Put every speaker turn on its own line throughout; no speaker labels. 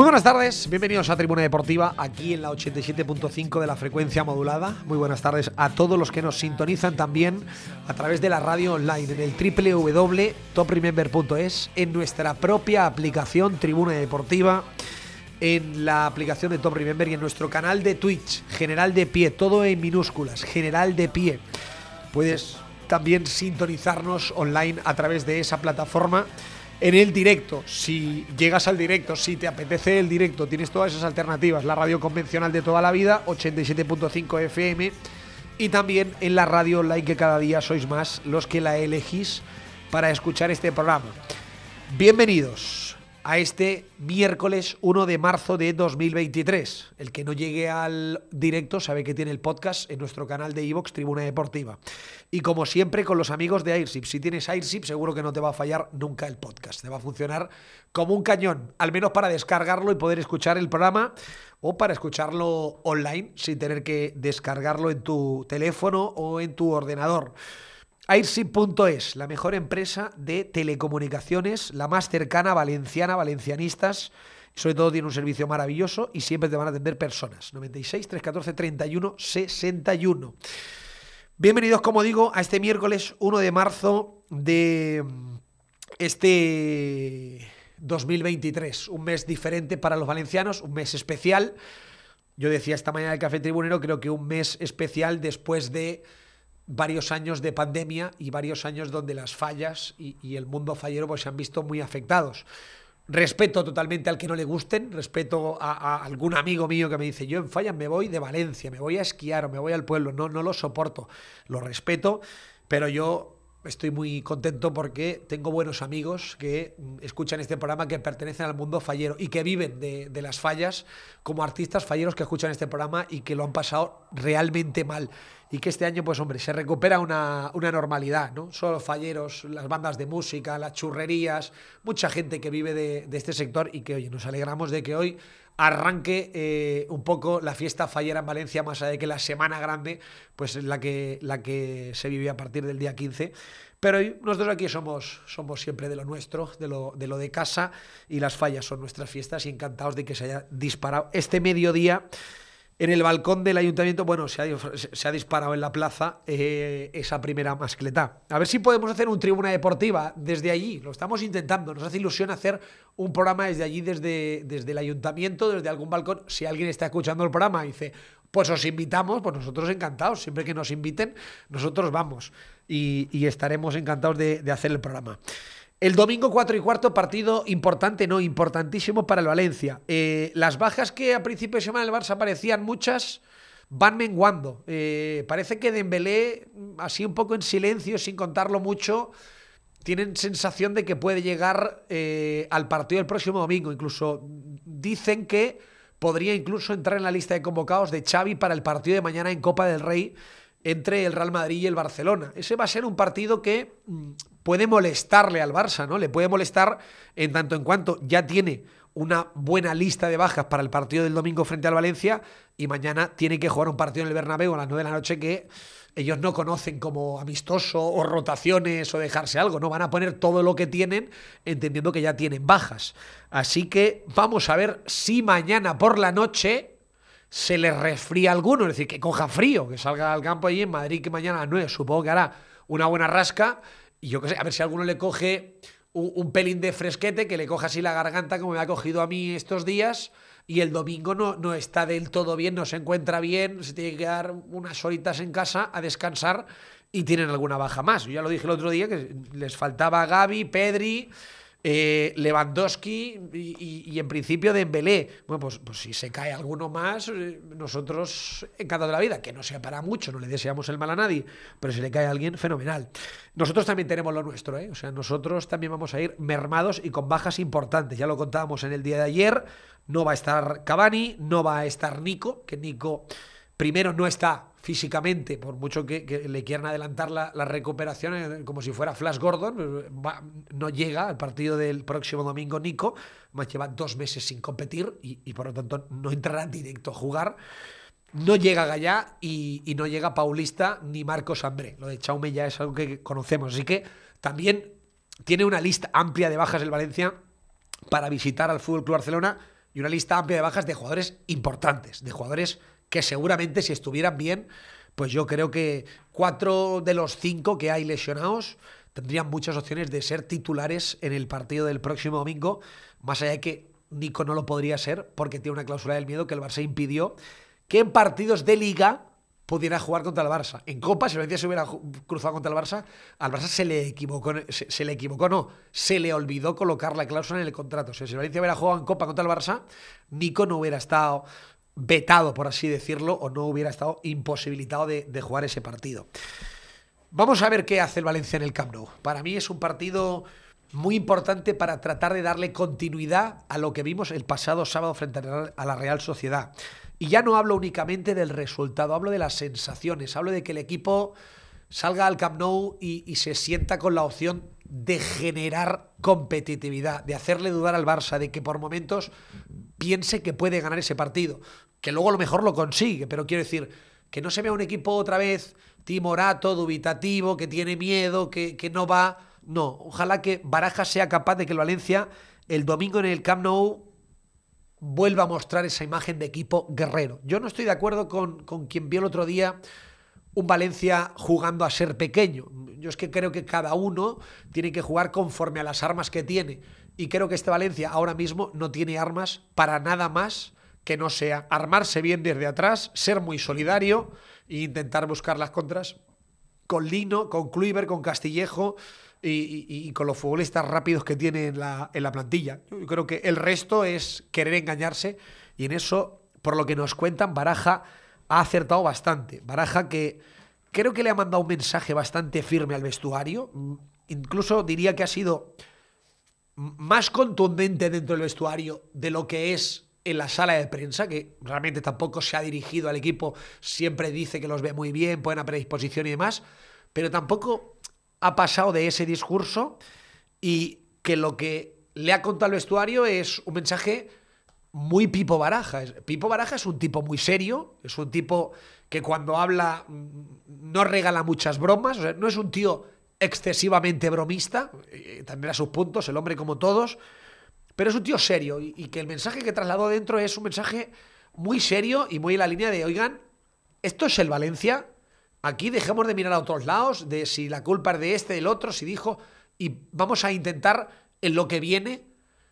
Muy buenas tardes, bienvenidos a Tribuna Deportiva, aquí en la 87.5 de la frecuencia modulada. Muy buenas tardes a todos los que nos sintonizan también a través de la radio online en el www.topremember.es, en nuestra propia aplicación Tribuna Deportiva, en la aplicación de Top Remember y en nuestro canal de Twitch, General de Pie, todo en minúsculas, General de Pie. Puedes también sintonizarnos online a través de esa plataforma en el directo. Si llegas al directo, si te apetece el directo, tienes todas esas alternativas. La radio convencional de toda la vida, 87.5 FM. Y también en la radio online que cada día sois más los que la elegís para escuchar este programa. Bienvenidos a este miércoles 1 de marzo de 2023. El que no llegue al directo sabe que tiene el podcast en nuestro canal de iVox Tribuna Deportiva. Y como siempre con los amigos de Airship. Si tienes Airship seguro que no te va a fallar nunca el podcast. Te va a funcionar como un cañón, al menos para descargarlo y poder escuchar el programa o para escucharlo online sin tener que descargarlo en tu teléfono o en tu ordenador. Airship.es, la mejor empresa de telecomunicaciones, la más cercana valenciana, valencianistas. Sobre todo tiene un servicio maravilloso y siempre te van a atender personas. 96 314 31 61. Bienvenidos, como digo, a este miércoles 1 de marzo de este 2023. Un mes diferente para los valencianos, un mes especial. Yo decía esta mañana el Café Tribunero, creo que un mes especial después de varios años de pandemia y varios años donde las fallas y, el mundo fallero pues, se han visto muy afectados. Respeto totalmente al que no le gusten, respeto a, a, algún amigo mío que me dice, yo en fallas me voy de Valencia, me voy a esquiar o me voy al pueblo, no, no lo soporto, lo respeto, pero yo estoy muy contento porque tengo buenos amigos que escuchan este programa que pertenecen al mundo fallero y que viven de, de, las fallas como artistas falleros que escuchan este programa y que lo han pasado realmente mal. Y que este año, pues hombre, se recupera una, una normalidad, ¿no? Solo falleros, las bandas de música, las churrerías, mucha gente que vive de, de este sector y que, oye, nos alegramos de que hoy arranque eh, un poco la fiesta fallera en Valencia, más allá de que la semana grande, pues la que, la que se vive a partir del día 15. Pero nosotros aquí somos, somos siempre de lo nuestro, de lo de casa, y las fallas son nuestras fiestas, y encantados de que se haya disparado este mediodía. En el balcón del ayuntamiento, bueno, se ha, disparado en la plaza eh, esa primera mascleta. A ver si podemos hacer un tribuna deportiva desde allí. Lo estamos intentando. Nos hace ilusión hacer un programa desde allí, desde, desde el ayuntamiento, desde algún balcón. Si alguien está escuchando el programa y dice, pues os invitamos, pues nosotros encantados. Siempre que nos inviten, nosotros vamos. Y, estaremos encantados de hacer el programa. El domingo 4 y cuarto, partido importante, no, importantísimo para el Valencia. Eh, las bajas que a principio de semana el Barça parecían muchas, van menguando. Eh, parece que Dembélé, así un poco en silencio, sin contarlo mucho, tienen sensación de que puede llegar eh, al partido del próximo domingo. Incluso dicen que podría incluso entrar en la lista de convocados de Xavi para el partido de mañana en Copa del Rey entre el Real Madrid y el Barcelona. Ese va a ser un partido que mm, puede molestarle al Barça, ¿no? Le puede molestar en tanto en cuanto ya tiene una buena lista de bajas para el partido del domingo frente al Valencia y mañana tiene que jugar un partido en el Bernabéu a las 9 de la noche que ellos no conocen como amistoso o rotaciones o dejarse algo, no van a poner todo lo que tienen entendiendo que ya tienen bajas. Así que vamos a ver si mañana por la noche se les resfría alguno, es decir, que coja frío, que salga al campo allí en Madrid que mañana a las 9 supongo que hará una buena rasca y yo qué sé, a ver si alguno le coge un, pelín de fresquete, que le coja así la garganta como me ha cogido a mí estos días y el domingo no, no está del todo bien, no se encuentra bien, se tiene que quedar unas horitas en casa a descansar y tienen alguna baja más. Yo ya lo dije el otro día que les faltaba Gaby, Pedri, eh, Lewandowski y, en principio Dembélé. Bueno, pues, pues si se cae alguno más, eh, nosotros encantados de la vida, que no sea para mucho, no le deseamos el mal a nadie, pero si le cae a alguien, fenomenal. Nosotros también tenemos lo nuestro, ¿eh? o sea, nosotros también vamos a ir mermados y con bajas importantes. Ya lo contábamos en el día de ayer, no va a estar Cavani, no va a estar Nico, que Nico primero no está físicamente, por mucho que, le quieran adelantar la, recuperación eh, como si fuera Flash Gordon, eh, no llega al partido del próximo domingo Nico, más lleva dos meses sin competir y, por lo tanto no entrará directo a jugar. No llega Gallá y, no llega Paulista ni Marcos Ambré. Lo de Chaume ya es algo que conocemos. Así que también tiene una lista amplia de bajas el Valencia para visitar al Fútbol Club Barcelona y una lista amplia de bajas de jugadores importantes, de jugadores que seguramente si estuvieran bien, pues yo creo que cuatro de los cinco que hay lesionados tendrían muchas opciones de ser titulares en el partido del próximo domingo, más allá de que Nico no lo podría ser porque tiene una cláusula del miedo que el Barça impidió que en partidos de liga pudiera jugar contra el Barça. En Copa, si Valencia se hubiera cruzado contra el Barça, al Barça se le equivocó, se, le equivocó, no, se le olvidó colocar la cláusula en el contrato. O sea, si Valencia hubiera jugado en Copa contra el Barça, Nico no hubiera estado vetado, por así decirlo, o no hubiera estado imposibilitado de, jugar ese partido. Vamos a ver qué hace el Valencia en el Camp Nou. Para mí es un partido muy importante para tratar de darle continuidad a lo que vimos el pasado sábado frente a la Real Sociedad. Y ya no hablo únicamente del resultado, hablo de las sensaciones, hablo de que el equipo salga al Camp Nou y, se sienta con la opción de generar competitividad, de hacerle dudar al Barça, de que por momentos piense que puede ganar ese partido, que luego a lo mejor lo consigue, pero quiero decir, que no se vea un equipo otra vez timorato, dubitativo, que tiene miedo, que, que no va. No, ojalá que Baraja sea capaz de que el Valencia el domingo en el Camp Nou vuelva a mostrar esa imagen de equipo guerrero. Yo no estoy de acuerdo con, con quien vio el otro día un Valencia jugando a ser pequeño. Yo es que creo que cada uno tiene que jugar conforme a las armas que tiene. Y creo que este Valencia ahora mismo no tiene armas para nada más que no sea armarse bien desde atrás, ser muy solidario e intentar buscar las contras con Lino, con Kluivert, con Castillejo y, con los futbolistas rápidos que tiene en la, en la plantilla. Yo creo que el resto es querer engañarse y en eso, por lo que nos cuentan, Baraja ha acertado bastante. Baraja que creo que le ha mandado un mensaje bastante firme al vestuario. Mm, incluso diría que ha sido más contundente dentro del vestuario de lo que es en la sala de prensa, que realmente tampoco se ha dirigido al equipo, siempre dice que los ve muy bien, buena predisposición y demás, pero tampoco ha pasado de ese discurso y que lo que le ha contado al vestuario es un mensaje muy Pipo Baraja. Pipo Baraja es un tipo muy serio, es un tipo que cuando habla mm, no regala muchas bromas, o sea, no es un tío excesivamente bromista, eh, tendrá sus puntos, el hombre como todos, pero es un tío serio y, que el mensaje que trasladó dentro es un mensaje muy serio y muy en la línea de, oigan, esto es el Valencia, aquí dejemos de mirar a otros lados, de si la culpa es de este, del otro, si dijo, y vamos a intentar en lo que viene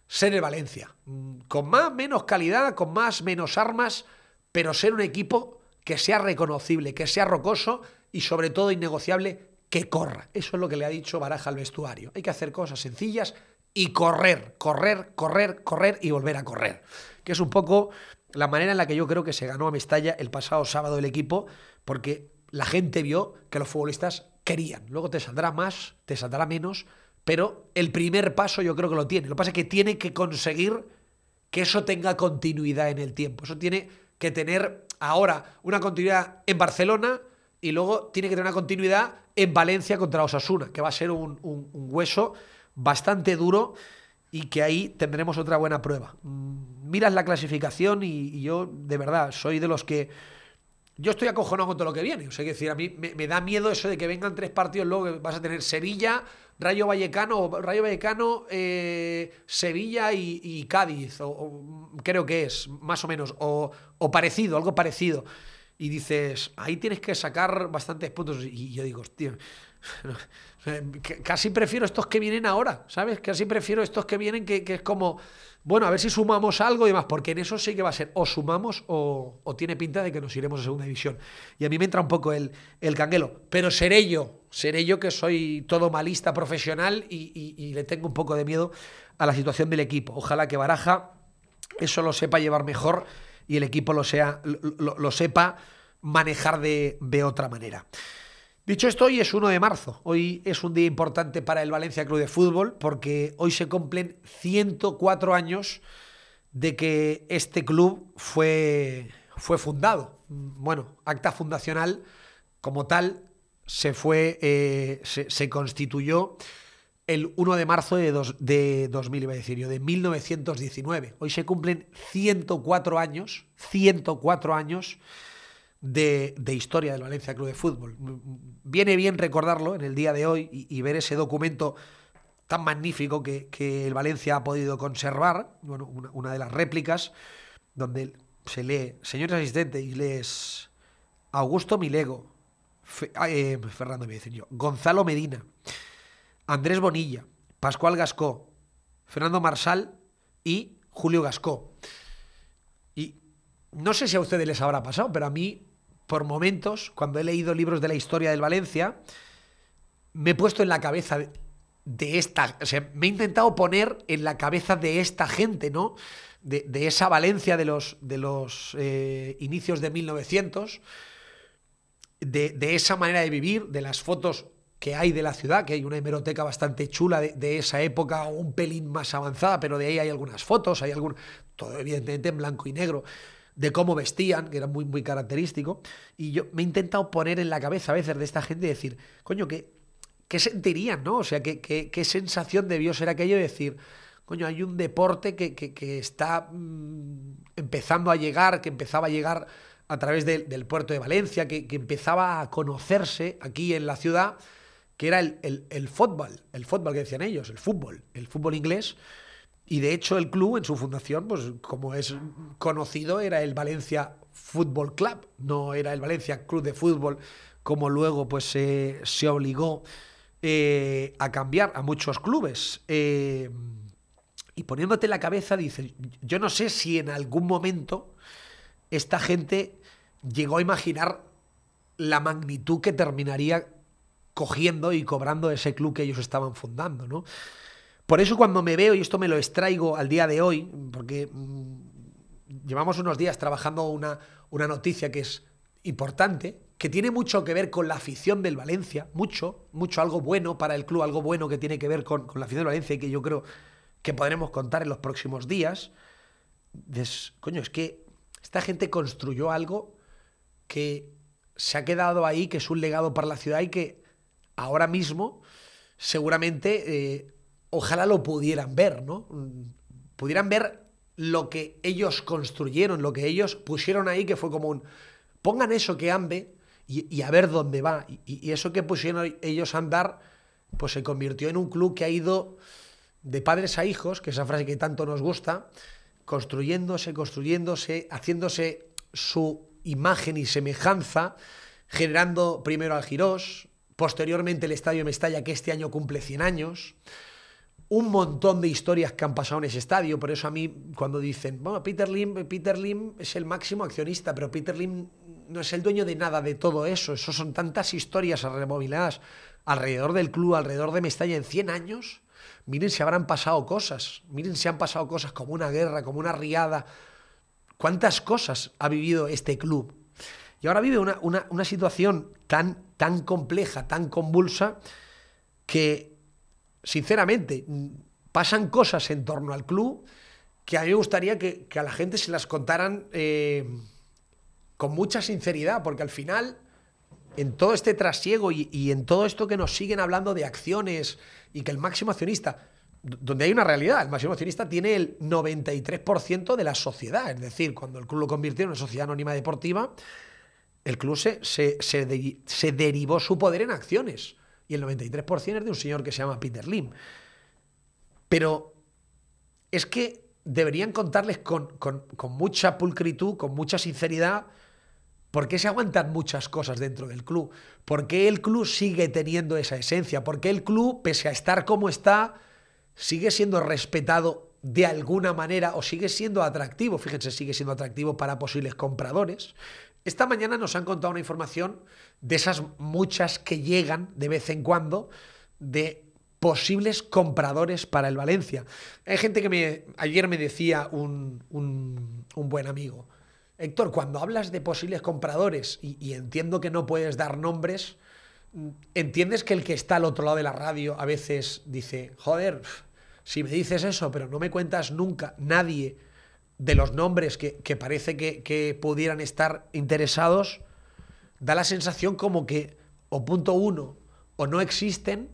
ser el Valencia. Mm, con más, menos calidad, con más, menos armas, pero ser un equipo que sea reconocible, que sea rocoso y sobre todo innegociable, que corra. Eso es lo que le ha dicho Baraja al vestuario. Hay que hacer cosas sencillas y correr, correr, correr, correr y volver a correr. Que es un poco la manera en la que yo creo que se ganó a Mestalla el pasado sábado el equipo, porque la gente vio que los futbolistas querían. Luego te saldrá más, te saldrá menos, pero el primer paso yo creo que lo tiene. Lo que pasa es que tiene que conseguir que eso tenga continuidad en el tiempo. Eso tiene que tener ahora una continuidad en Barcelona y luego tiene que tener una continuidad en Valencia contra Osasuna, que va a ser un, hueso bastante duro y que ahí tendremos otra buena prueba. Mm, miras la clasificación y, yo, de verdad, soy de los que. Yo estoy acojonado con todo lo que viene. O sea, que decir, a mí me, da miedo eso de que vengan tres partidos luego que vas a tener Sevilla, Rayo Vallecano, Rayo Vallecano, eh, Sevilla y, Cádiz, o, o, creo que es, más o menos, o, o parecido, algo parecido. Y dices, ahí tienes que sacar bastantes puntos. Y yo digo, hostia, Casi prefiero estos que vienen ahora, ¿sabes? Casi prefiero estos que vienen que, que, es como, bueno, a ver si sumamos algo y demás, porque en eso sí que va a ser o sumamos o, tiene pinta de que nos iremos a segunda división. Y a mí me entra un poco el, el canguelo, pero seré yo, seré yo que soy todo malista profesional y, le tengo un poco de miedo a la situación del equipo. Ojalá que Baraja eso lo sepa llevar mejor y el equipo lo, sea, lo sepa manejar de, de otra manera. Dicho esto, hoy es 1 de marzo. Hoy es un día importante para el Valencia Club de Fútbol porque hoy se cumplen 104 años de que este club fue, fue fundado. Bueno, acta fundacional como tal se fue, eh, se, constituyó el 1 de marzo de, dos, de 2000, iba a decir yo, de 1919. Hoy se cumplen 104 años, 104 años de, de, historia del Valencia Club de Fútbol. Viene bien recordarlo en el día de hoy y, ver ese documento tan magnífico que, que, el Valencia ha podido conservar, bueno, una, de las réplicas, donde se lee, señores asistentes, y lees Augusto Milego, Fe, eh, Fernando me decir yo, Gonzalo Medina, Andrés Bonilla, Pascual Gascó, Fernando Marsal y Julio Gascó. Y no sé si a ustedes les habrá pasado, pero a mí por momentos, cuando he leído libros de la historia del Valencia, me he puesto en la cabeza de, esta, me he intentado poner en la cabeza de esta gente, ¿no? De, de esa Valencia de los, de los eh, inicios de 1900, de, de, esa manera de vivir, de las fotos que hay de la ciudad, que hay una hemeroteca bastante chula de, de esa época, un pelín más avanzada, pero de ahí hay algunas fotos, hay algún, todo evidentemente en blanco y negro de cómo vestían, que era muy, muy característico. Y yo me he intentado poner en la cabeza a veces de esta gente y decir, coño, ¿qué, qué sentirían, no? O sea, ¿qué, qué, qué sensación debió ser aquello de decir, coño, hay un deporte que, que, que está mmm, empezando a llegar, que empezaba a llegar a través de, del puerto de Valencia, que, que, empezaba a conocerse aquí en la ciudad, que era el, el, el fútbol, el fútbol que decían ellos, el fútbol, el fútbol inglés. Y de hecho el club en su fundación, pues como es conocido, era el Valencia Fútbol Club, no era el Valencia Club de Fútbol, como luego pues se, se obligó eh, a cambiar a muchos clubes. Eh, y poniéndote la cabeza, dices, yo no sé si en algún momento esta gente llegó a imaginar la magnitud que terminaría cogiendo y cobrando ese club que ellos estaban fundando, ¿no? Por eso cuando me veo, y esto me lo extraigo al día de hoy, porque mmm, llevamos unos días trabajando una, una noticia que es importante, que tiene mucho que ver con la afición del Valencia, mucho, mucho, algo bueno para el club, algo bueno que tiene que ver con, con la afición del Valencia y que yo creo que podremos contar en los próximos días. Coño, es que esta gente construyó algo que se ha quedado ahí, que es un legado para la ciudad y que ahora mismo seguramente eh, ojalá lo pudieran ver, ¿no? Pudieran ver lo que ellos construyeron, lo que ellos pusieron ahí, que fue como un, pongan eso que ande y, y a ver dónde va. Y, eso que pusieron ellos a andar, pues se convirtió en un club que ha ido de padres a hijos, que es esa frase que tanto nos gusta, construyéndose, construyéndose, haciéndose su imagen y semejanza, generando primero al Girós, posteriormente el Estadio Mestalla, que este año cumple 100 años, un montón de historias que han pasado en ese estadio. Por eso a mí, cuando dicen, bueno, Peter Lim, Peter Lim es el máximo accionista, pero Peter Lim no es el dueño de nada de todo eso. Eso son tantas historias removiladas alrededor del club, alrededor de Mestalla en 100 años. Miren si habrán pasado cosas. Miren si han pasado cosas como una guerra, como una riada. ¿Cuántas cosas ha vivido este club? Y ahora vive una, una, una situación tan, tan compleja, tan convulsa, que, sinceramente, pasan cosas en torno al club que a mí me gustaría que, a la gente se las contaran eh, con mucha sinceridad, porque al final, en todo este trasiego y, en todo esto que nos siguen hablando de acciones y que el máximo accionista, donde hay una realidad, el máximo accionista tiene el 93% de la sociedad, es decir, cuando el club lo convirtió en una sociedad anónima deportiva, el club se, se, se derivó su poder en acciones y el 93% es de un señor que se llama Peter Lim. Pero es que deberían contarles con, con, mucha pulcritud, con mucha sinceridad, por qué se aguantan muchas cosas dentro del club, por qué el club sigue teniendo esa esencia, por qué el club, pese a estar como está, sigue siendo respetado de alguna manera o sigue siendo atractivo, fíjense, sigue siendo atractivo para posibles compradores. Esta mañana nos han contado una información de esas muchas que llegan de vez en cuando de posibles compradores para el Valencia. Hay gente que me, ayer me decía un, un, buen amigo, Héctor, cuando hablas de posibles compradores, y, entiendo que no puedes dar nombres, entiendes que el que está al otro lado de la radio a veces dice, joder, si me dices eso, pero no me cuentas nunca nadie de los nombres que, que parece que, que pudieran estar interesados, da la sensación como que o punto uno, o no existen,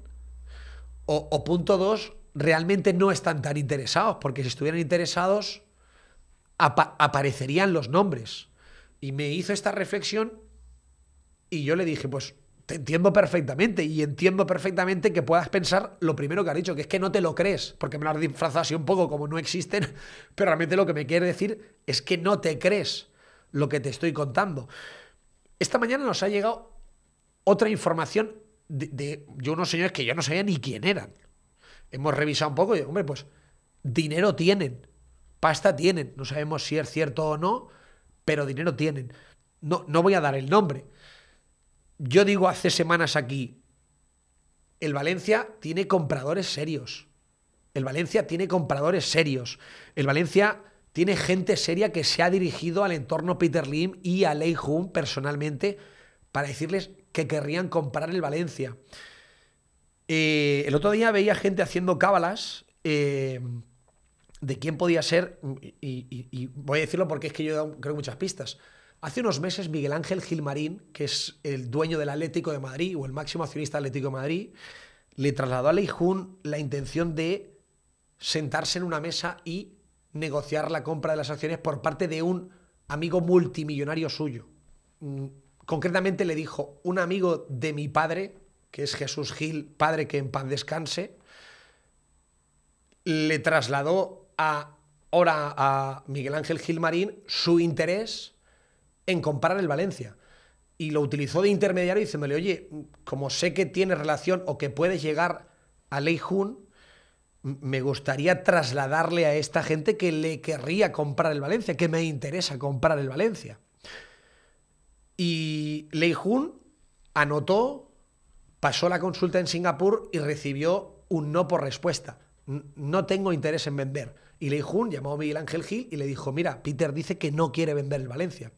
o, o, punto dos, realmente no están tan interesados, porque si estuvieran interesados, apa aparecerían los nombres. Y me hizo esta reflexión y yo le dije, pues te entiendo perfectamente y entiendo perfectamente que puedas pensar lo primero que has dicho, que es que no te lo crees, porque me lo has disfrazado así un poco como no existen, pero realmente lo que me quiere decir es que no te crees lo que te estoy contando. Esta mañana nos ha llegado otra información de, unos señores que yo no sabía ni quién eran. Hemos revisado un poco y, hombre, pues dinero tienen, pasta tienen. No sabemos si es cierto o no, pero dinero tienen. No, no voy a dar el nombre. Yo digo hace semanas aquí, el Valencia tiene compradores serios. El Valencia tiene compradores serios. El Valencia tiene gente seria que se ha dirigido al entorno Peter Lim y a Lei Jun personalmente para decirles que querrían comprar el Valencia. Eh, el otro día veía gente haciendo cábalas eh, de quién podía ser, y, y, voy a decirlo porque es que yo creo, muchas pistas. Hace unos meses Miguel Ángel Gilmarín, que es el dueño del Atlético de Madrid o el máximo accionista del Atlético de Madrid, le trasladó a Leijun la intención de sentarse en una mesa y negociar la compra de las acciones por parte de un amigo multimillonario suyo. Mm, concretamente le dijo, un amigo de mi padre, que es Jesús Gil, padre que en paz descanse, le trasladó a, ahora a Miguel Ángel Gilmarín su interés en comprar el Valencia. Y lo utilizó de intermediario diciéndole, oye, como sé que tiene relación o que puedes llegar a Lei Jun, me gustaría trasladarle a esta gente que le querría comprar el Valencia, que me interesa comprar el Valencia. Y Lei Jun anotó, pasó la consulta en Singapur y recibió un no por respuesta. No tengo interés en vender. Y Lei Jun llamó a Miguel Ángel Gil y le dijo, mira, Peter dice que no quiere vender el Valencia.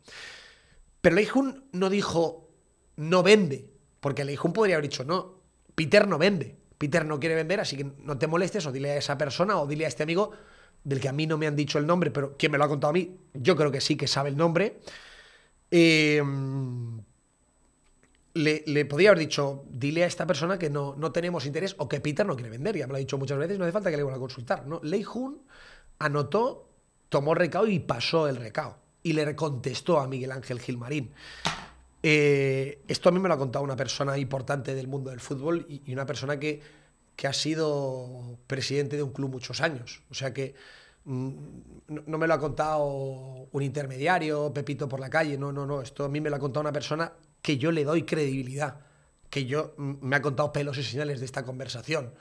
Pero Lei Jun no dijo, no vende, porque Lei Jun podría haber dicho, no, Peter no vende. Peter no quiere vender, así que no te molestes o dile a esa persona o dile a este amigo del que a mí no me han dicho el nombre, pero quien me lo ha contado a mí, yo creo que sí que sabe el nombre. Eh, le, le, podría haber dicho, dile a esta persona que no, no, tenemos interés o que Peter no quiere vender. Ya me lo ha dicho muchas veces, no hace falta que le vuelva a consultar. ¿no? Lei Jun anotó, tomó recao y pasó el recao. Y le contestó a Miguel Ángel Gilmarín. Eh, esto a mí me lo ha contado una persona importante del mundo del fútbol y, una persona que, que, ha sido presidente de un club muchos años. O sea que mmm, no, me lo ha contado un intermediario, Pepito por la calle, no, no, no. Esto a mí me lo ha contado una persona que yo le doy credibilidad, que yo me ha contado pelos y señales de esta conversación.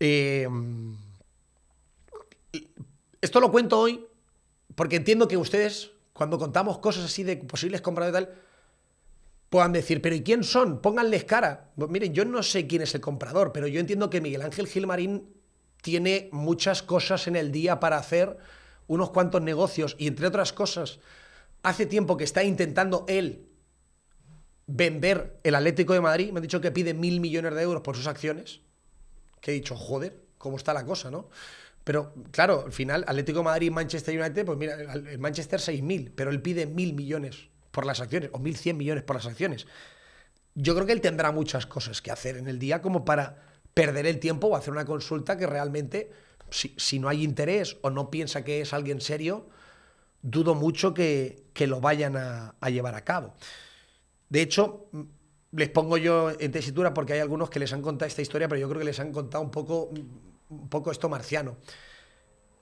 Eh, esto lo cuento hoy porque entiendo que ustedes, cuando contamos cosas así de posibles compradores y tal, puedan decir, pero ¿y quién son? Pónganles cara. Pues miren, yo no sé quién es el comprador, pero yo entiendo que Miguel Ángel Gilmarín tiene muchas cosas en el día para hacer, unos cuantos negocios, y entre otras cosas, hace tiempo que está intentando él vender el Atlético de Madrid. Me ha dicho que pide mil millones de euros por sus acciones. Que he dicho, joder, ¿cómo está la cosa, no? Pero claro, al final, Atlético de Madrid Manchester United, pues mira, el Manchester 6.000, pero él pide mil millones por las acciones, o 1.100 millones por las acciones. Yo creo que él tendrá muchas cosas que hacer en el día como para perder el tiempo o hacer una consulta que realmente, si, no hay interés o no piensa que es alguien serio, dudo mucho que, lo vayan a, llevar a cabo. De hecho, les pongo yo en tesitura porque hay algunos que les han contado esta historia, pero yo creo que les han contado un poco, un poco esto marciano.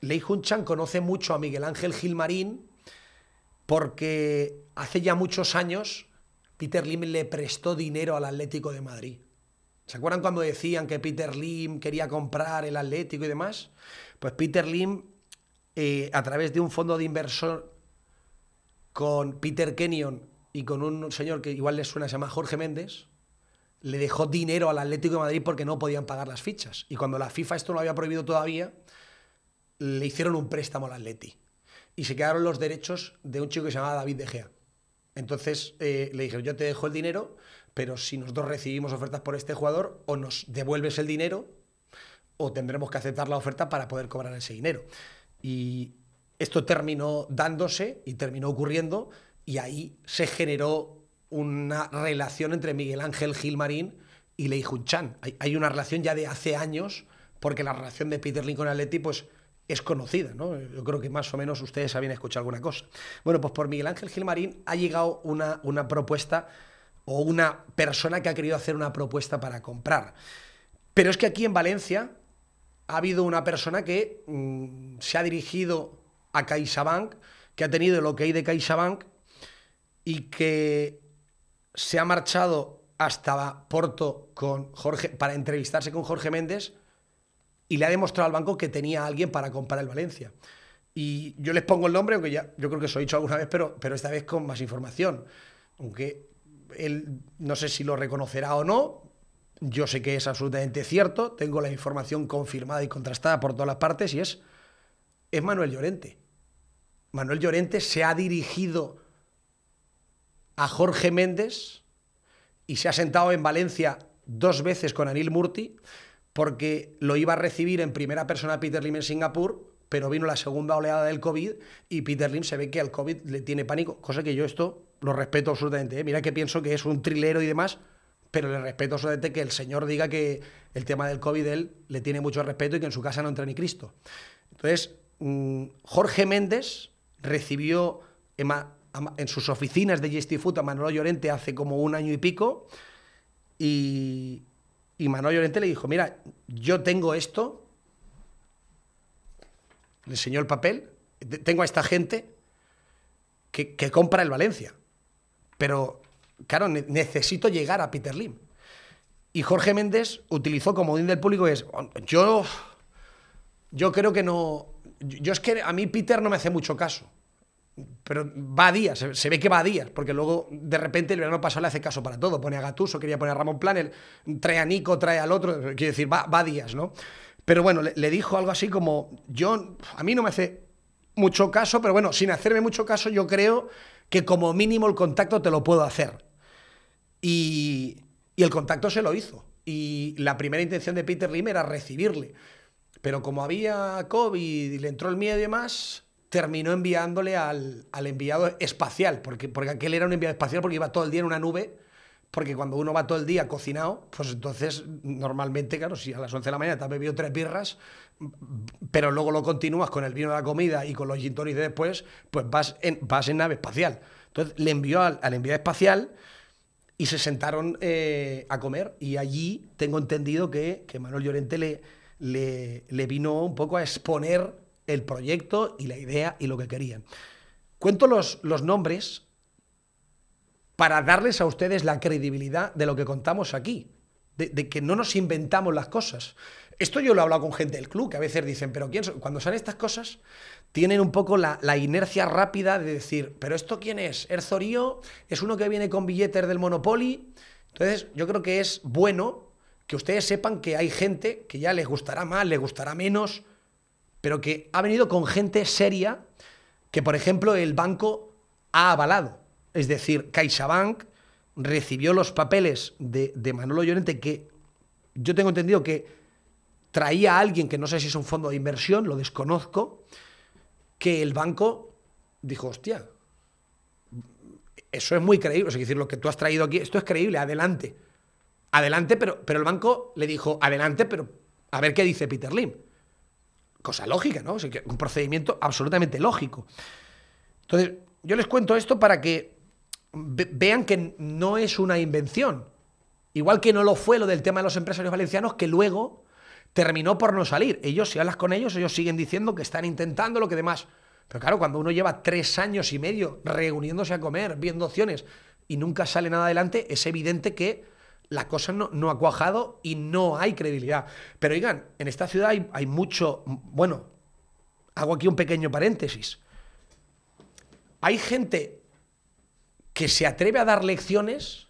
Lei Chan conoce mucho a Miguel Ángel Gilmarín porque hace ya muchos años Peter Lim le prestó dinero al Atlético de Madrid. ¿Se acuerdan cuando decían que Peter Lim quería comprar el Atlético y demás? Pues Peter Lim, eh, a través de un fondo de inversor con Peter Kenyon y con un señor que igual les suena, se llama Jorge Méndez, le dejó dinero al Atlético de Madrid porque no podían pagar las fichas. Y cuando la FIFA esto no lo había prohibido todavía, le hicieron un préstamo al Atleti. Y se quedaron los derechos de un chico que se llamaba David De Gea. Entonces eh, le dijeron, yo te dejo el dinero, pero si nosotros recibimos ofertas por este jugador, o nos devuelves el dinero, o tendremos que aceptar la oferta para poder cobrar ese dinero. Y esto terminó dándose y terminó ocurriendo, y ahí se generó una relación entre Miguel Ángel Gilmarín y Lei Jun Chan. Hay, una relación ya de hace años, porque la relación de Peter Lin con Atleti, pues es conocida, ¿no? Yo creo que más o menos ustedes habían escuchado alguna cosa. Bueno, pues por Miguel Ángel Gilmarín ha llegado una, una propuesta o una persona que ha querido hacer una propuesta para comprar. Pero es que aquí en Valencia ha habido una persona que mm, se ha dirigido a CaixaBank, que ha tenido el ok de CaixaBank y que se ha marchado hasta Porto con Jorge, para entrevistarse con Jorge Méndez y le ha demostrado al banco que tenía a alguien para comprar el Valencia. Y yo les pongo el nombre, aunque ya yo creo que os he dicho alguna vez, pero, pero esta vez con más información. Aunque él no sé si lo reconocerá o no, yo sé que es absolutamente cierto, tengo la información confirmada y contrastada por todas las partes y es, es Manuel Llorente. Manuel Llorente se ha dirigido a Jorge Méndez y se ha sentado en Valencia dos veces con Anil Murti porque lo iba a recibir en primera persona Peter Lim en Singapur, pero vino la segunda oleada del COVID y Peter Lim se ve que al COVID le tiene pánico, cosa que yo esto lo respeto absolutamente. ¿eh? Mira que pienso que es un trilero y demás, pero le respeto absolutamente que el señor diga que el tema del COVID él le tiene mucho respeto y que en su casa no entra ni Cristo. Entonces, mm, Jorge Méndez recibió en, sus oficinas de Food a Manolo Llorente hace como un año y pico y, y Manuel Llorente le dijo, mira, yo tengo esto, le enseñó el papel, tengo a esta gente que, compra el Valencia, pero claro, necesito llegar a Peter Lim. Y Jorge Méndez utilizó como din del público es, yo, yo creo que no, yo es que a mí Peter no me hace mucho caso pero va a días, se, ve que va a días, porque luego de repente el verano pasado le hace caso para todo. Pone a Gatuso, quería poner a Ramón Planel, trae a Nico, trae al otro, quiere decir, va, a días, ¿no? Pero bueno, le, dijo algo así como: Yo, a mí no me hace mucho caso, pero bueno, sin hacerme mucho caso, yo creo que como mínimo el contacto te lo puedo hacer. Y, y el contacto se lo hizo. Y la primera intención de Peter Lim era recibirle. Pero como había COVID y le entró el miedo y demás, terminó enviándole al, enviado espacial, porque, porque aquel era un enviado espacial porque iba todo el día en una nube, porque cuando uno va todo el día cocinado, pues entonces normalmente, claro, si a las 11 de la mañana te has bebido tres birras, pero luego lo continúas con el vino de la comida y con los gin de después, pues vas en, vas en nave espacial. Entonces le envió al, enviado espacial y se sentaron eh, a comer y allí tengo entendido que, que Manuel Llorente le, le vino un poco a exponer el proyecto y la idea y lo que querían. Cuento los, los nombres para darles a ustedes la credibilidad de lo que contamos aquí, de, que no nos inventamos las cosas. Esto yo lo he hablado con gente del club, que a veces dicen, pero ¿quién cuando salen estas cosas, tienen un poco la, inercia rápida de decir, pero ¿esto quién es? ¿Erzorío? ¿Es uno que viene con billetes del Monopoly? Entonces, yo creo que es bueno que ustedes sepan que hay gente que ya les gustará más, les gustará menos, pero que ha venido con gente seria que, por ejemplo, el banco ha avalado. Es decir, CaixaBank recibió los papeles de, de Manolo Llorente que yo tengo entendido que traía a alguien que no sé si es un fondo de inversión, lo desconozco, que el banco dijo, hostia, eso es muy creíble. Es decir, lo que tú has traído aquí, esto es creíble, adelante. Adelante, pero, pero el banco le dijo, adelante, pero a ver qué dice Peter Lim. Cosa lógica, ¿no? un procedimiento absolutamente lógico. Entonces, yo les cuento esto para que vean que no es una invención. Igual que no lo fue lo del tema de los empresarios valencianos, que luego terminó por no salir. Ellos, si hablas con ellos, ellos siguen diciendo que están intentando lo que demás. Pero claro, cuando uno lleva tres años y medio reuniéndose a comer, viendo opciones y nunca sale nada adelante, es evidente que la cosa no, ha cuajado y no hay credibilidad. Pero oigan, en esta ciudad hay, hay mucho, bueno, hago aquí un pequeño paréntesis. Hay gente que se atreve a dar lecciones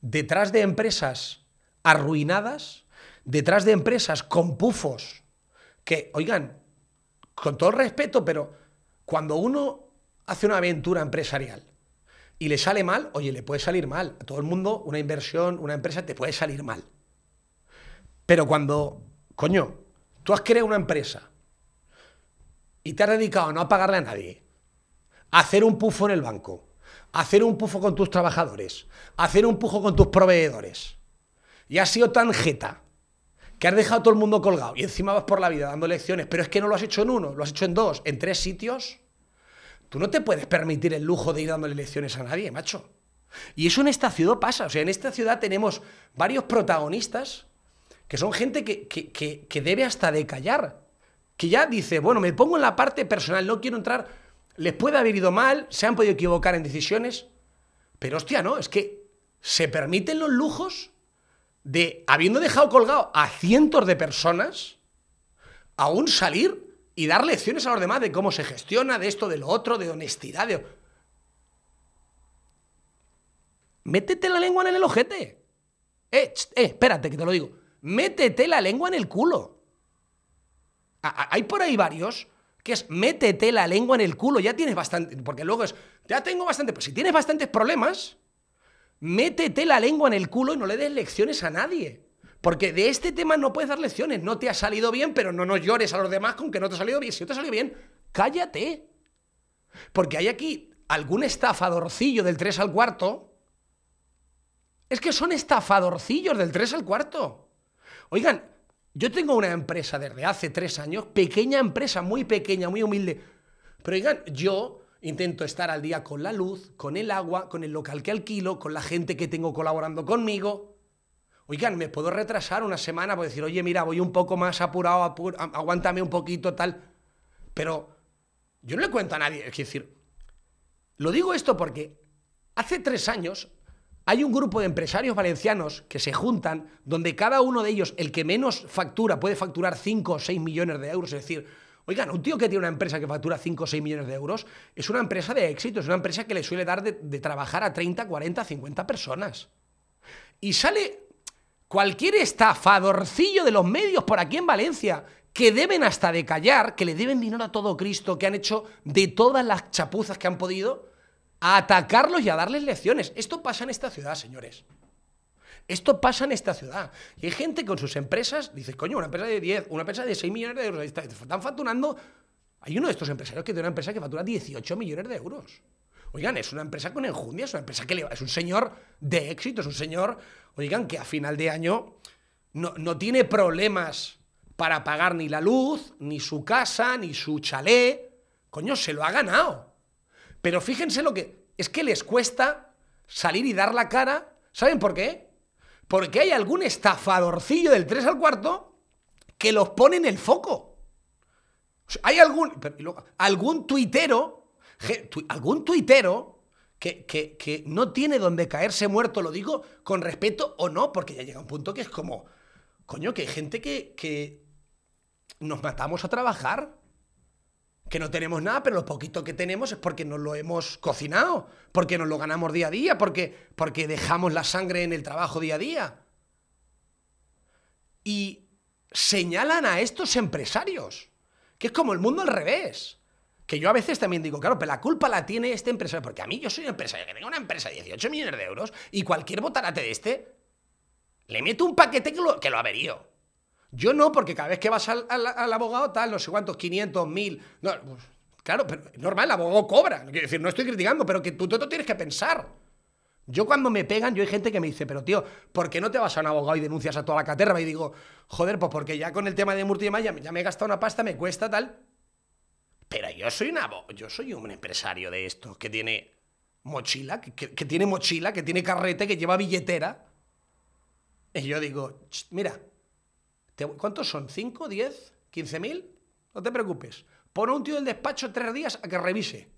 detrás de empresas arruinadas, detrás de empresas con pufos, que, oigan, con todo el respeto, pero cuando uno hace una aventura empresarial y le sale mal, oye, le puede salir mal. A todo el mundo, una inversión, una empresa, te puede salir mal. Pero cuando, coño, tú has creado una empresa y te has dedicado a no pagarle a nadie, a hacer un pufo en el banco, a hacer un pufo con tus trabajadores, a hacer un pufo con tus proveedores, y has sido tan jeta que has dejado a todo el mundo colgado y encima vas por la vida dando lecciones, pero es que no lo has hecho en uno, lo has hecho en dos, en tres sitios, tú no te puedes permitir el lujo de ir dándole lecciones a nadie, macho. Y eso en esta ciudad pasa, o sea, en esta ciudad tenemos varios protagonistas que son gente que, que, debe hasta de callar, que ya dice, bueno, me pongo en la parte personal, no quiero entrar, les puede haber ido mal, se han podido equivocar en decisiones, pero hostia, no, es que se permiten los lujos de, habiendo dejado colgado a cientos de personas, aún salir y dar lecciones a los demás de cómo se gestiona, de esto, de lo otro, de honestidad. De... Métete la lengua en el ojete. Eh, eh, espérate que te lo digo. Métete la lengua en el culo. hay por ahí varios que es métete la lengua en el culo. Ya tienes bastante. Porque luego es, ya tengo bastante. Pues si tienes bastantes problemas, métete la lengua en el culo y no le des lecciones a nadie. Porque de este tema no puedes dar lecciones. No te ha salido bien, pero no nos llores a los demás con que no te ha salido bien. Si no te ha salido bien, cállate. Porque hay aquí algún estafadorcillo del 3 al cuarto. Es que son estafadorcillos del 3 al cuarto. Oigan, yo tengo una empresa desde hace tres años, pequeña empresa, muy pequeña, muy humilde. Pero oigan, yo Intento estar al día con la luz, con el agua, con el local que alquilo, con la gente que tengo colaborando conmigo. Oigan, me puedo retrasar una semana por decir, oye, mira, voy un poco más apurado, aguántame un poquito, tal. Pero yo no le cuento a nadie. Es decir, lo digo esto porque hace tres años hay un grupo de empresarios valencianos que se juntan, donde cada uno de ellos, el que menos factura, puede facturar 5 o 6 millones de euros. Es decir, Oigan, un tío que tiene una empresa que factura 5 o 6 millones de euros es una empresa de éxito, es una empresa que le suele dar de, trabajar a 30, 40, 50 personas. Y sale cualquier estafadorcillo de los medios por aquí en Valencia que deben hasta de callar, que le deben dinero a todo Cristo, que han hecho de todas las chapuzas que han podido, a atacarlos y a darles lecciones. Esto pasa en esta ciudad, señores. Esto pasa en esta ciudad. Y hay gente con sus empresas, dice, coño, una empresa de 10, una empresa de 6 millones de euros, están facturando. Hay uno de estos empresarios que tiene una empresa que factura 18 millones de euros. Oigan, es una empresa con enjundia, es una empresa que le, es un señor de éxito, es un señor, oigan, que a final de año no, no tiene problemas para pagar ni la luz, ni su casa, ni su chalet. Coño, se lo ha ganado. Pero fíjense lo que... Es que les cuesta salir y dar la cara. ¿Saben por qué? Porque hay algún estafadorcillo del 3 al cuarto que los pone en el foco. hay algún, algún tuitero, algún tuitero que, que, no tiene donde caerse muerto, lo digo con respeto o no, porque ya llega un punto que es como, coño, que hay gente que, que nos matamos a trabajar que no tenemos nada, pero lo poquito que tenemos es porque nos lo hemos cocinado, porque nos lo ganamos día a día, porque, porque dejamos la sangre en el trabajo día a día. y señalan a estos empresarios, que es como el mundo al revés. Que yo a veces también digo, claro, pero la culpa la tiene este empresario, porque a mí yo soy un empresario que tengo una empresa de 18 millones de euros y cualquier botarate de este le meto un paquete que lo, que lo averío. Yo no, porque cada vez que vas al, abogado, tal, no sé cuántos, 500, 1000. No, pues, claro, pero normal, el abogado cobra. Quiero decir, no estoy criticando, pero que tú todo tienes que pensar. Yo cuando me pegan, yo hay gente que me dice, pero tío, ¿por qué no te vas a un abogado y denuncias a toda la caterva? Y digo, joder, pues porque ya con el tema de Murti y Demás ya, me- ya me he gastado una pasta, me cuesta tal. Pero yo soy un abo- yo soy un empresario de esto, que tiene mochila, que, tiene mochila, que tiene carrete, que lleva billetera. Y yo digo, "Ch, mira, ¿cuántos son? ¿5, 10, 15 mil? No te preocupes. Pon a un tío del despacho tres días a que revise.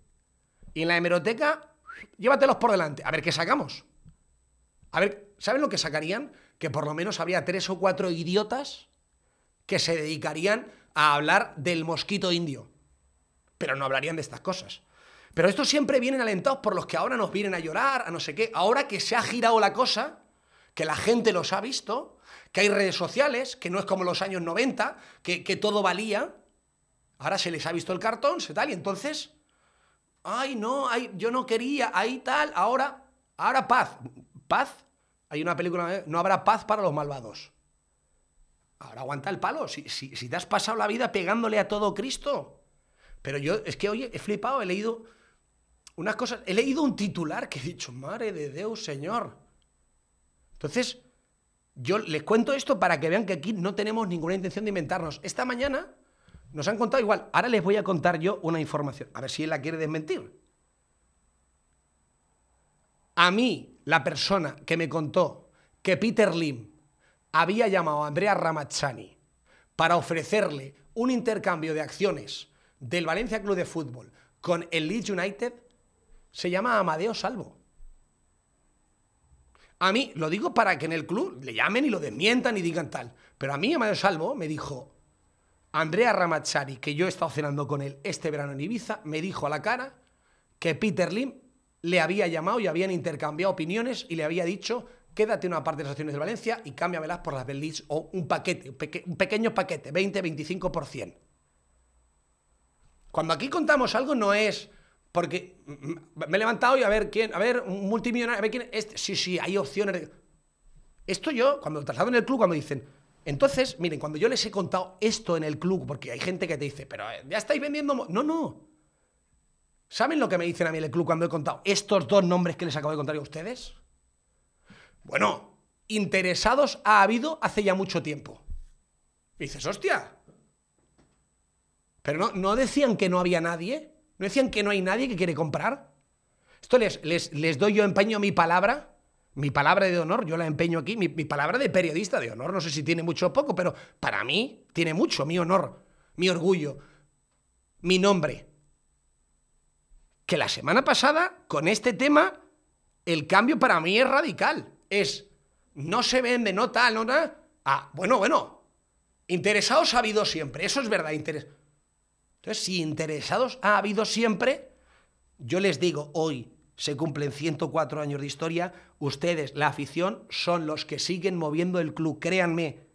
Y en la hemeroteca, llévatelos por delante. A ver qué sacamos. A ver, ¿saben lo que sacarían? Que por lo menos habría tres o cuatro idiotas que se dedicarían a hablar del mosquito indio. Pero no hablarían de estas cosas. Pero estos siempre vienen alentados por los que ahora nos vienen a llorar, a no sé qué. Ahora que se ha girado la cosa, que la gente los ha visto, que hay redes sociales, que no es como los años 90, que, que todo valía. Ahora se les ha visto el cartón, se tal, y entonces ay, no, ay, yo no quería, ahí tal, ahora, ahora paz. Paz, hay una película, ¿eh? no habrá paz para los malvados. Ahora aguanta el palo, si, si, si te has pasado la vida pegándole a todo Cristo. Pero yo, es que hoy he flipado, he leído unas cosas, he leído un titular que he dicho, madre de Dios, Señor. Entonces, yo les cuento esto para que vean que aquí no tenemos ninguna intención de inventarnos. Esta mañana nos han contado igual. Ahora les voy a contar yo una información. A ver si él la quiere desmentir. A mí, la persona que me contó que Peter Lim había llamado a Andrea Ramazzani para ofrecerle un intercambio de acciones del Valencia Club de Fútbol con el Leeds United, se llama Amadeo Salvo. A mí, lo digo para que en el club le llamen y lo desmientan y digan tal. Pero a mí, Amadeo Salvo me dijo, Andrea Ramazzani, que yo he estado cenando con él este verano en Ibiza, me dijo a la cara que Peter Lim le había llamado y habían intercambiado opiniones y le había dicho, quédate una parte de las acciones de Valencia y cámbiamelas por las del Leeds o un paquete, un pequeño paquete, 20-25%. Cuando aquí contamos algo no es porque me he levantado y a ver quién, a ver, un multimillonario, a ver quién, este, sí, sí, hay opciones. Esto yo, cuando lo traslado en el club, cuando dicen, entonces, miren, cuando yo les he contado esto en el club, porque hay gente que te dice, pero eh, ya estáis vendiendo. mo-". No, no. ¿Saben lo que me dicen a mí en el club cuando he contado estos dos nombres que les acabo de contar a ustedes? Bueno, interesados ha habido hace ya mucho tiempo. Dices, hostia. Pero no, no decían que no había nadie. No decían que no hay nadie que quiere comprar. Esto les, les, les doy yo empeño mi palabra. Mi palabra de honor, yo la empeño aquí, mi, mi palabra de periodista de honor, no sé si tiene mucho o poco, pero para mí tiene mucho, mi honor, mi orgullo, mi nombre. Que la semana pasada, con este tema, el cambio para mí es radical. Es, no se vende, no tal, no nada. Ah, bueno, bueno. Interesados ha habido siempre, eso es verdad. interes- Entonces, si interesados ha habido siempre, yo les digo, hoy se cumplen 104 años de historia, ustedes, la afición, son los que siguen moviendo el club, créanme.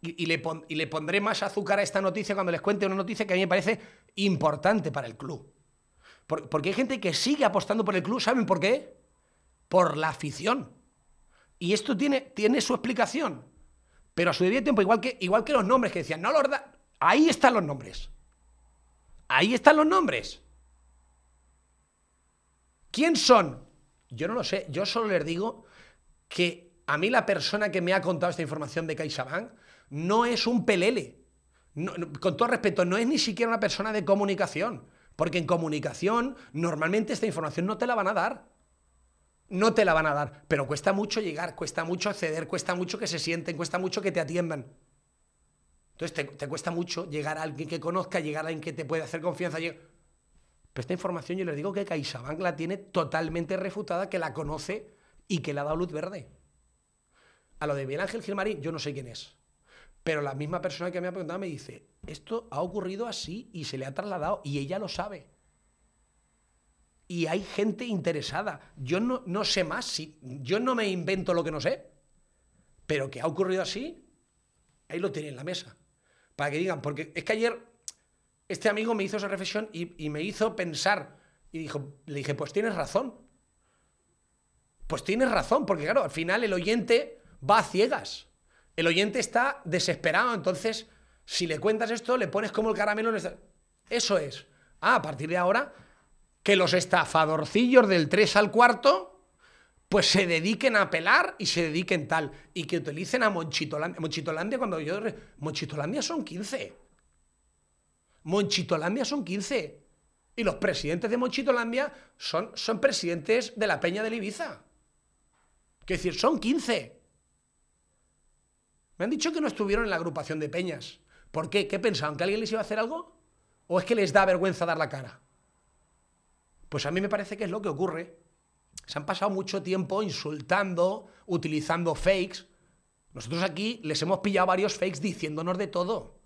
Y, le, y le pondré más azúcar a esta noticia cuando les cuente una noticia que a mí me parece importante para el club. Por- porque hay gente que sigue apostando por el club, ¿saben por qué? Por la afición. Y esto tiene, tiene su explicación. Pero a su debido tiempo, igual que, igual que los nombres que decían, no los da. Ahí están los nombres. Ahí están los nombres. ¿Quién son? Yo no lo sé. Yo solo les digo que a mí la persona que me ha contado esta información de CaixaBank no es un pelele. Con todo respeto, no es ni siquiera una persona de comunicación. Porque en comunicación normalmente esta información no te la van a dar. No te la van a dar. Pero cuesta mucho llegar, cuesta mucho acceder, cuesta mucho que se sienten, cuesta mucho que te atiendan. Entonces te, cuesta mucho llegar a alguien que conozca, llegar a alguien que te puede hacer confianza. Pero esta información yo les digo que CaixaBank la tiene totalmente refutada, que la conoce y que le ha dado luz verde. A lo de Miguel Ángel Gilmarín, yo no sé quién es. Pero la misma persona que me ha preguntado me dice, esto ha ocurrido así y se le ha trasladado y ella lo sabe. Y hay gente interesada. Yo no, no sé más, si, yo no me invento lo que no sé. Pero que ha ocurrido así, Ahí lo tienen en la mesa. Para que digan, porque es que ayer este amigo me hizo esa reflexión y, me hizo pensar. Y dijo, le dije, pues tienes razón. Pues tienes razón, porque claro, al final el oyente va a ciegas. El oyente está desesperado, entonces si le cuentas esto, le pones como el caramelo en esta- Eso es. Ah, a partir de ahora, que los estafadorcillos del 3 al cuarto, pues se dediquen a pelar y se dediquen tal. Y que utilicen a Monchitolandia. Monchitolandia, cuando yo... Monchitolandia son 15. Monchitolandia son 15. Y los presidentes de Monchitolandia son, son presidentes de la Peña de Ibiza. Quiero decir, son 15. Me han dicho que no estuvieron en la agrupación de peñas. ¿Por qué? ¿Qué pensaban? ¿Que alguien les iba a hacer algo? ¿O es que les da vergüenza dar la cara? Pues a mí me parece que es lo que ocurre. Se han pasado mucho tiempo insultando, utilizando fakes. Nosotros aquí les hemos pillado varios fakes diciéndonos de todo.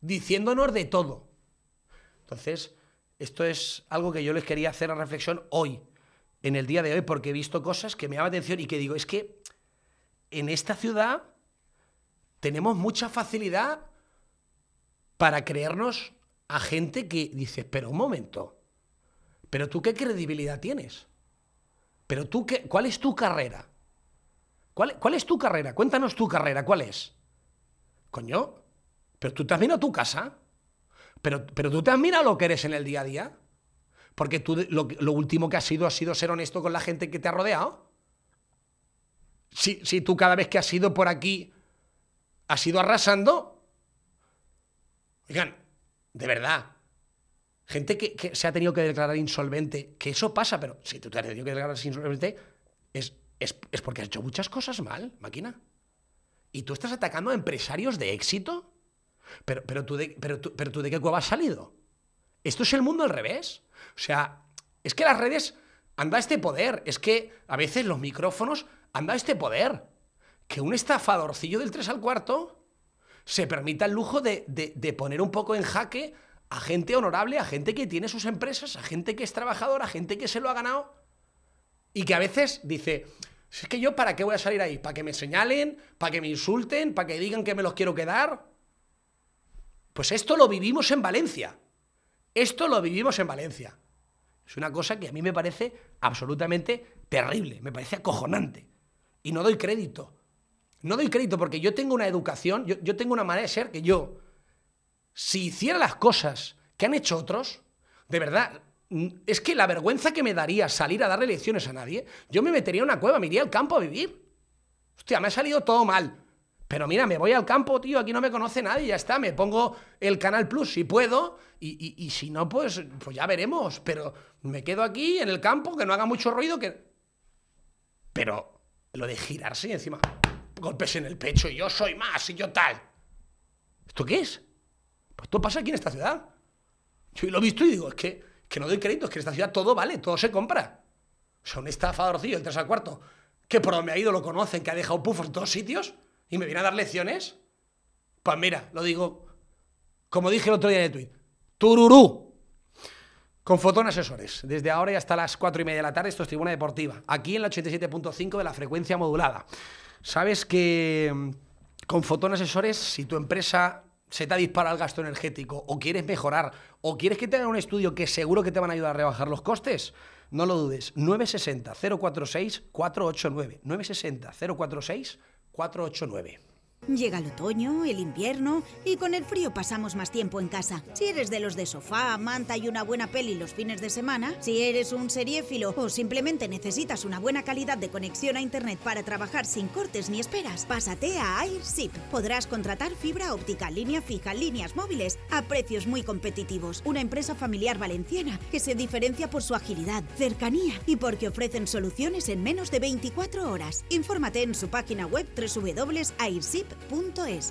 Diciéndonos de todo. Entonces, esto es algo que yo les quería hacer a reflexión hoy, en el día de hoy, porque he visto cosas que me llaman atención y que digo, es que en esta ciudad tenemos mucha facilidad para creernos a gente que dice, pero un momento, pero tú qué credibilidad tienes? Pero tú qué, ¿cuál es tu carrera? ¿Cuál, cuál es tu carrera? Cuéntanos tu carrera, ¿cuál es? Coño, pero tú te has mirado tu casa. Pero, pero tú te has mirado lo que eres en el día a día. Porque tú lo último que has sido ha sido ser honesto con la gente que te ha rodeado. Si, si tú cada vez que has ido por aquí has ido arrasando. Oigan, de verdad. Gente que, se ha tenido que declarar insolvente, que eso pasa, pero si tú te has tenido que declarar insolvente, es, es, es porque has hecho muchas cosas mal, máquina. ¿Y tú estás atacando a empresarios de éxito? Pero, pero, tú de, pero, tú, pero tú de qué cueva has salido? Esto es el mundo al revés. O sea, es que las redes han dado este poder. Es que a veces los micrófonos han dado este poder. Que un estafadorcillo del 3 al cuarto se permita el lujo de, de- de poner un poco en jaque a gente honorable, a gente que tiene sus empresas, a gente que es trabajadora, a gente que se lo ha ganado. Y que a veces dice, "Si es que yo para qué voy a salir ahí, para que me señalen, para que me insulten, para que digan que me los quiero quedar. Pues esto lo vivimos en Valencia. Esto lo vivimos en Valencia. Es una cosa que a mí me parece absolutamente terrible, me parece acojonante. Y no doy crédito. No doy crédito porque yo tengo una educación, yo, yo tengo una manera de ser que yo, si hiciera las cosas que han hecho otros, de verdad, es que la vergüenza que me daría salir a darle lecciones a nadie, yo me metería en una cueva, me iría al campo a vivir. Hostia, me ha salido todo mal. Pero mira, me voy al campo, tío, aquí no me conoce nadie, ya está, me pongo el Canal Plus si puedo, y, y- y si no, pues, pues ya veremos. Pero me quedo aquí en el campo, que no haga mucho ruido, que... Pero lo de girarse y encima golpes en el pecho, y yo soy más, y yo tal. ¿Esto qué es? Pues esto pasa aquí en esta ciudad. Yo lo he visto y digo, es que, que no doy crédito, es que en esta ciudad todo vale, todo se compra. O sea, un estafadorcillo, el 3 al cuarto, que por donde ha ido lo conocen, que ha dejado pufos en todos sitios, y me viene a dar lecciones. Pues mira, lo digo, como dije el otro día en el tweet, tururú. Con Fotón Asesores, desde ahora y hasta las 4 y media de la tarde, esto es Tribuna Deportiva, aquí en la 87.5 de la frecuencia modulada. Sabes que mm, con Fotón Asesores, si tu empresa se te ha disparado el gasto energético o quieres mejorar o quieres que te hagan un estudio que seguro que te van a ayudar a rebajar los costes, no lo dudes. 960-046-489. 960-046-489.
Llega el otoño, el invierno y con el frío pasamos más tiempo en casa. Si eres de los de sofá, manta y una buena peli los fines de semana, si eres un seriéfilo o simplemente necesitas una buena calidad de conexión a internet para trabajar sin cortes ni esperas, pásate a AirShip. Podrás contratar fibra óptica, línea fija, líneas móviles a precios muy competitivos. Una empresa familiar valenciana que se diferencia por su agilidad, cercanía y porque ofrecen soluciones en menos de 24 horas. Infórmate en su página web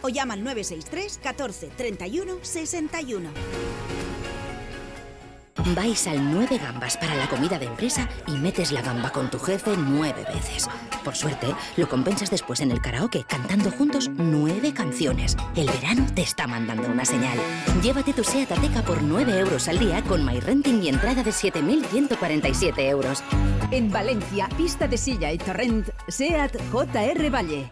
o llama al 963 14 31 61.
Vais al 9 gambas para la comida de empresa y metes la gamba con tu jefe nueve veces. Por suerte, lo compensas después en el karaoke cantando juntos nueve canciones. El verano te está mandando una señal. Llévate tu SEAT Ateca por 9 euros al día con MyRenting y entrada de 7.147 euros.
En Valencia, pista de silla y torrent, SEAT JR Valle.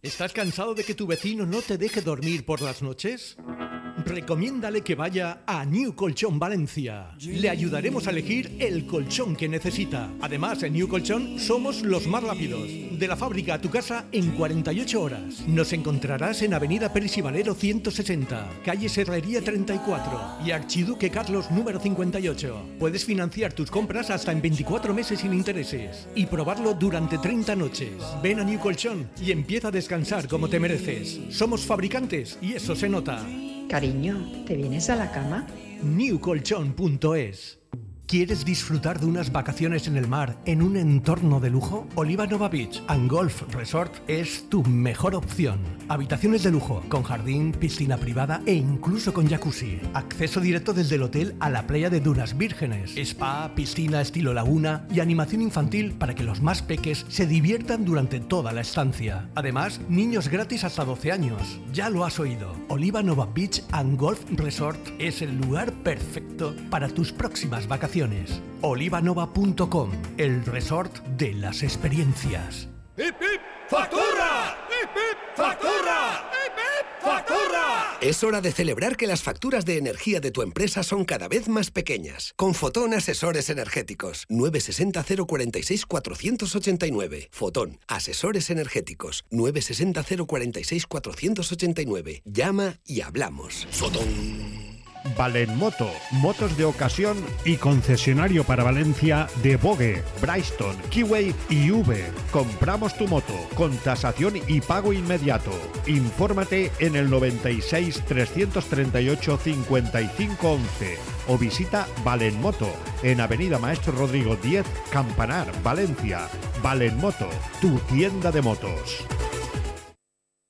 ¿Estás cansado de que tu vecino no te deje dormir por las noches? Recomiéndale que vaya a New Colchón Valencia. Le ayudaremos a elegir el colchón que necesita. Además, en New Colchón somos los más rápidos. De la fábrica a tu casa en 48 horas. Nos encontrarás en Avenida Pérez y Valero 160, calle Serrería 34 y Archiduque Carlos número 58. Puedes financiar tus compras hasta en 24 meses sin intereses y probarlo durante 30 noches. Ven a New Colchón y empieza a descansar como te mereces. Somos fabricantes y eso se nota.
Cariño, ¿te vienes a la cama?
newcolchon.es ¿Quieres disfrutar de unas vacaciones en el mar en un entorno de lujo? Oliva Nova Beach and Golf Resort es tu mejor opción. Habitaciones de lujo, con jardín, piscina privada e incluso con jacuzzi. Acceso directo desde el hotel a la playa de Dunas Vírgenes. Spa, piscina estilo laguna y animación infantil para que los más peques se diviertan durante toda la estancia. Además, niños gratis hasta 12 años. Ya lo has oído. Oliva Nova Beach and Golf Resort es el lugar perfecto para tus próximas vacaciones. Olivanova.com, el resort de las experiencias.
¡Factura! ¡Factura! ¡Factura!
Es hora de celebrar que las facturas de energía de tu empresa son cada vez más pequeñas. Con Fotón Asesores Energéticos. 960 046 489. Fotón Asesores Energéticos. 960 046 489. Llama y hablamos. Fotón.
Valenmoto, motos de ocasión y concesionario para Valencia de Bogue, Bryston, Kiway y V. Compramos tu moto con tasación y pago inmediato. Infórmate en el 96 338 55 11 o visita Valenmoto en Avenida Maestro Rodrigo 10, Campanar, Valencia. Valenmoto, tu tienda de motos.